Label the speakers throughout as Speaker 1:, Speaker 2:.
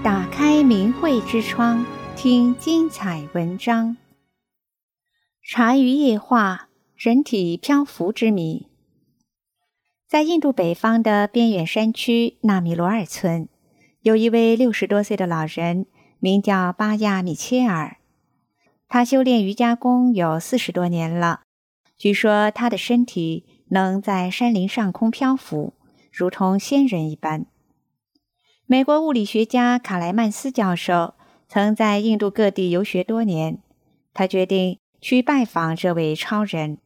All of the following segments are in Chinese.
Speaker 1: 打开明慧之窗，听精彩文章。茶余夜话：人体漂浮之谜。在印度北方的边远山区纳米罗尔村，有一位六十多岁的老人，名叫巴亚米切尔。他修炼瑜伽功有四十多年了。据说他的身体能在山林上空漂浮，如同仙人一般。美国物理学家卡莱曼斯教授曾在印度各地游学多年，他决定去拜访这位超人。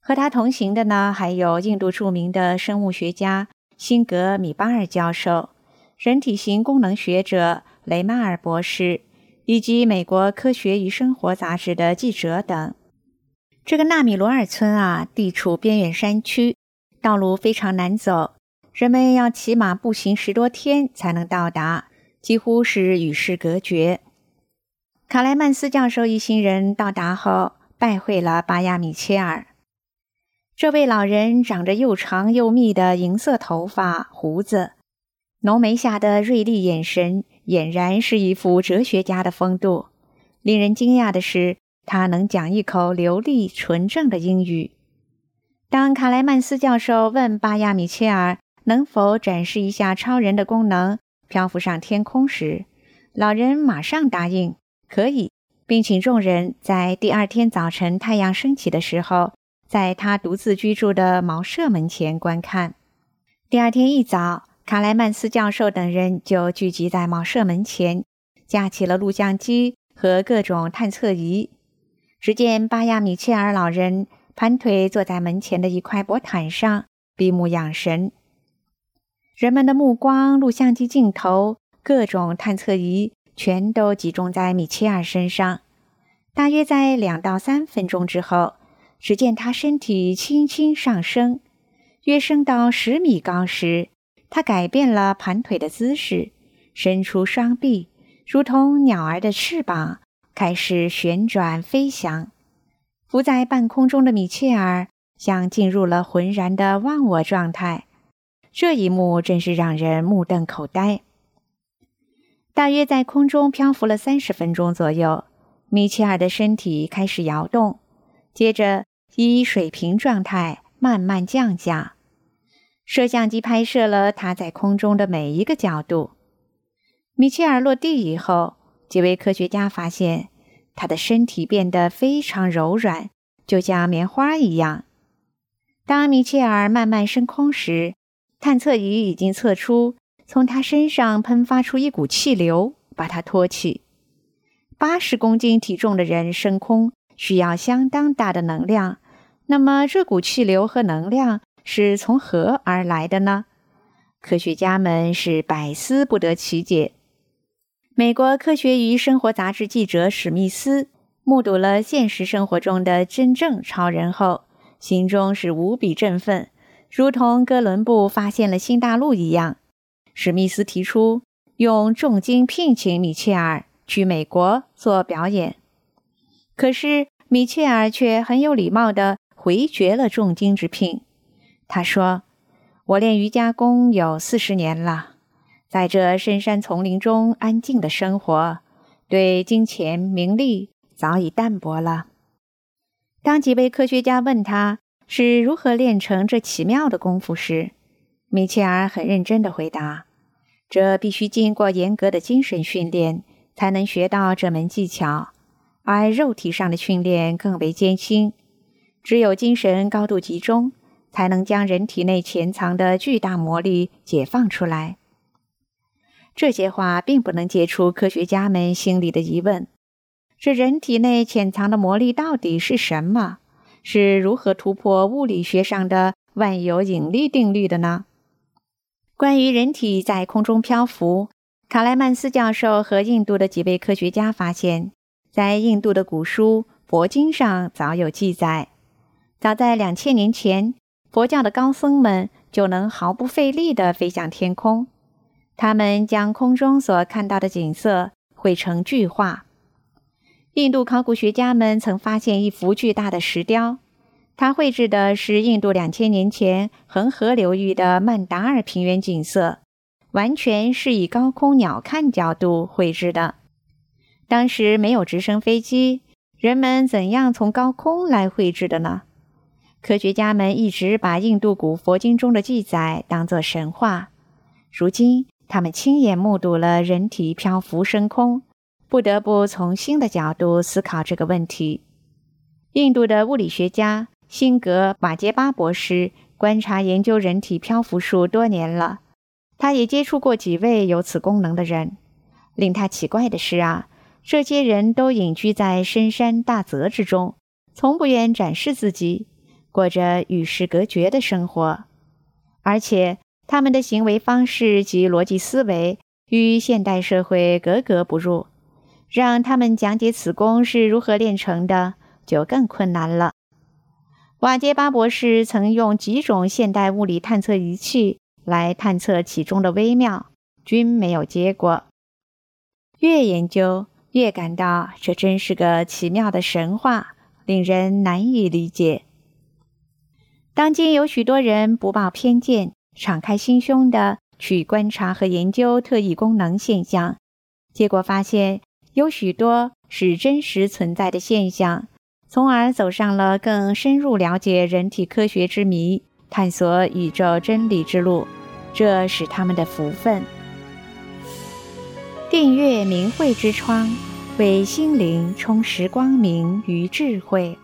Speaker 1: 和他同行的呢，还有印度著名的生物学家辛格米巴尔教授、人体型功能学者雷马尔博士，以及美国科学与生活杂志的记者等。这个纳米罗尔村啊，地处边远山区，道路非常难走。人们要骑马步行十多天才能到达，几乎是与世隔绝。卡莱曼斯教授一行人到达后，拜会了巴亚米切尔。这位老人长着又长又密的银色头发、胡子，浓眉下的锐利眼神，俨然是一副哲学家的风度。令人惊讶的是，他能讲一口流利纯正的英语。当卡莱曼斯教授问巴亚米切尔，能否展示一下超人的功能，漂浮上天空时，老人马上答应可以，并请众人在第二天早晨太阳升起的时候，在他独自居住的茅舍门前观看。第二天一早，卡莱曼斯教授等人就聚集在茅舍门前，架起了录像机和各种探测仪。只见巴亚米切尔老人盘腿坐在门前的一块薄毯上，闭目养神。人们的目光、录像机镜头、各种探测仪全都集中在米切尔身上。大约在两到三分钟之后，只见他身体轻轻上升，约升到十米高时，他改变了盘腿的姿势，伸出双臂，如同鸟儿的翅膀，开始旋转飞翔。浮在半空中的米切尔像进入了浑然的忘我状态。这一幕真是让人目瞪口呆。大约在空中漂浮了三十分钟左右，米切尔的身体开始摇动，接着以水平状态慢慢降下。摄像机拍摄了他在空中的每一个角度。米切尔落地以后，几位科学家发现他的身体变得非常柔软，就像棉花一样。当米切尔慢慢升空时，探测仪已经测出，从他身上喷发出一股气流，把他托起。八十公斤体重的人升空需要相当大的能量，那么这股气流和能量是从何而来的呢？科学家们是百思不得其解。美国科学与生活杂志记者史密斯目睹了现实生活中的真正超人后，心中是无比振奋。如同哥伦布发现了新大陆一样，史密斯提出用重金聘请米切尔去美国做表演。可是米切尔却很有礼貌地回绝了重金之聘。他说：“我练瑜伽功有四十年了，在这深山丛林中安静的生活，对金钱名利早已淡薄了。”当几位科学家问他，是如何练成这奇妙的功夫时，米切尔很认真地回答：“这必须经过严格的精神训练才能学到这门技巧，而肉体上的训练更为艰辛。只有精神高度集中，才能将人体内潜藏的巨大魔力解放出来。”这些话并不能解除科学家们心里的疑问：这人体内潜藏的魔力到底是什么？是如何突破物理学上的万有引力定律的呢？关于人体在空中漂浮，卡莱曼斯教授和印度的几位科学家发现，在印度的古书佛经上早有记载。早在两千年前，佛教的高僧们就能毫不费力地飞向天空，他们将空中所看到的景色绘成巨画。印度考古学家们曾发现一幅巨大的石雕，它绘制的是印度两千年前恒河流域的曼达尔平原景色，完全是以高空鸟瞰角度绘制的。当时没有直升飞机，人们怎样从高空来绘制的呢？科学家们一直把印度古佛经中的记载当作神话，如今他们亲眼目睹了人体漂浮升空，不得不从新的角度思考这个问题。印度的物理学家辛格马杰巴博士观察研究人体漂浮术多年了，他也接触过几位有此功能的人。令他奇怪的是啊，这些人都隐居在深山大泽之中，从不愿展示自己，过着与世隔绝的生活，而且他们的行为方式及逻辑思维与现代社会格格不入，让他们讲解此功是如何练成的。就更困难了。瓦杰巴博士曾用几种现代物理探测仪器来探测其中的微妙，均没有结果。越研究越感到这真是个奇妙的神话，令人难以理解。当今有许多人不抱偏见，敞开心胸的去观察和研究特异功能现象，结果发现有许多是真实存在的现象。从而走上了更深入了解人体科学之谜、探索宇宙真理之路，这是他们的福分。订阅明慧之窗，为心灵充实光明与智慧。